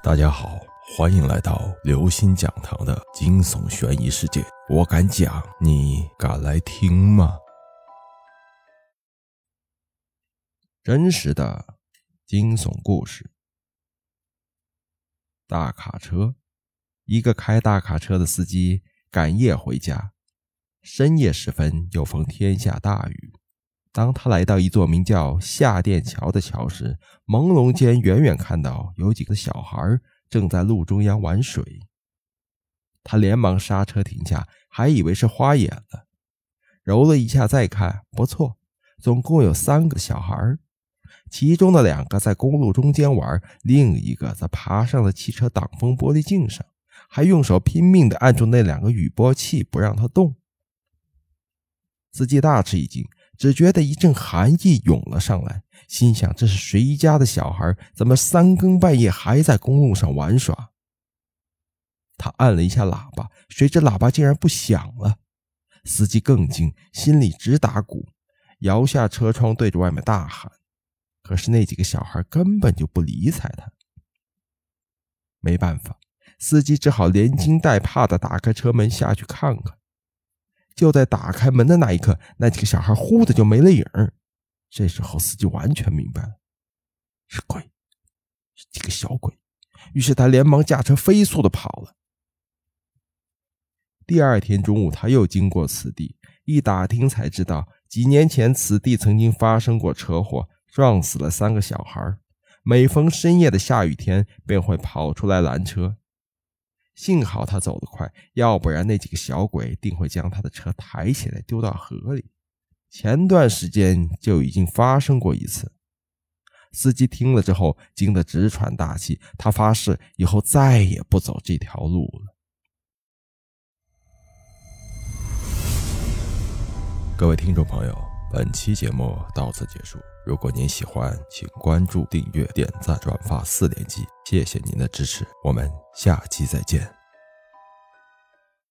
大家好，欢迎来到刘星讲堂的惊悚悬疑世界。我敢讲，你敢来听吗？真实的惊悚故事。大卡车，一个开大卡车的司机赶夜回家，深夜时分又逢天下大雨。当他来到一座名叫下店桥的桥时，朦胧间远远看到有几个小孩正在路中央玩水。他连忙刹车停下，还以为是花眼了，揉了一下再看，不错，总共有三个小孩，其中的两个在公路中间玩，另一个则爬上了汽车挡风玻璃镜上，还用手拼命地按住那两个雨波器，不让它动。司机大吃一惊。只觉得一阵寒意涌了上来，心想：这是谁家的小孩？怎么三更半夜还在公路上玩耍？他按了一下喇叭，谁知喇叭竟然不响了。司机更惊，心里直打鼓，摇下车窗对着外面大喊。可是那几个小孩根本就不理睬他。没办法，司机只好连惊带怕的打开车门下去看看。就在打开门的那一刻，那几个小孩忽的就没了影儿。这时候，司机完全明白了，是鬼，是几个小鬼。于是他连忙驾车飞速的跑了。第二天中午，他又经过此地，一打听才知道，几年前此地曾经发生过车祸，撞死了三个小孩。每逢深夜的下雨天，便会跑出来拦车。幸好他走得快，要不然那几个小鬼定会将他的车抬起来丢到河里。前段时间就已经发生过一次。司机听了之后惊得直喘大气，他发誓以后再也不走这条路了。各位听众朋友，本期节目到此结束。如果您喜欢，请关注、订阅、点赞、转发四连击。谢谢您的支持，我们下期再见。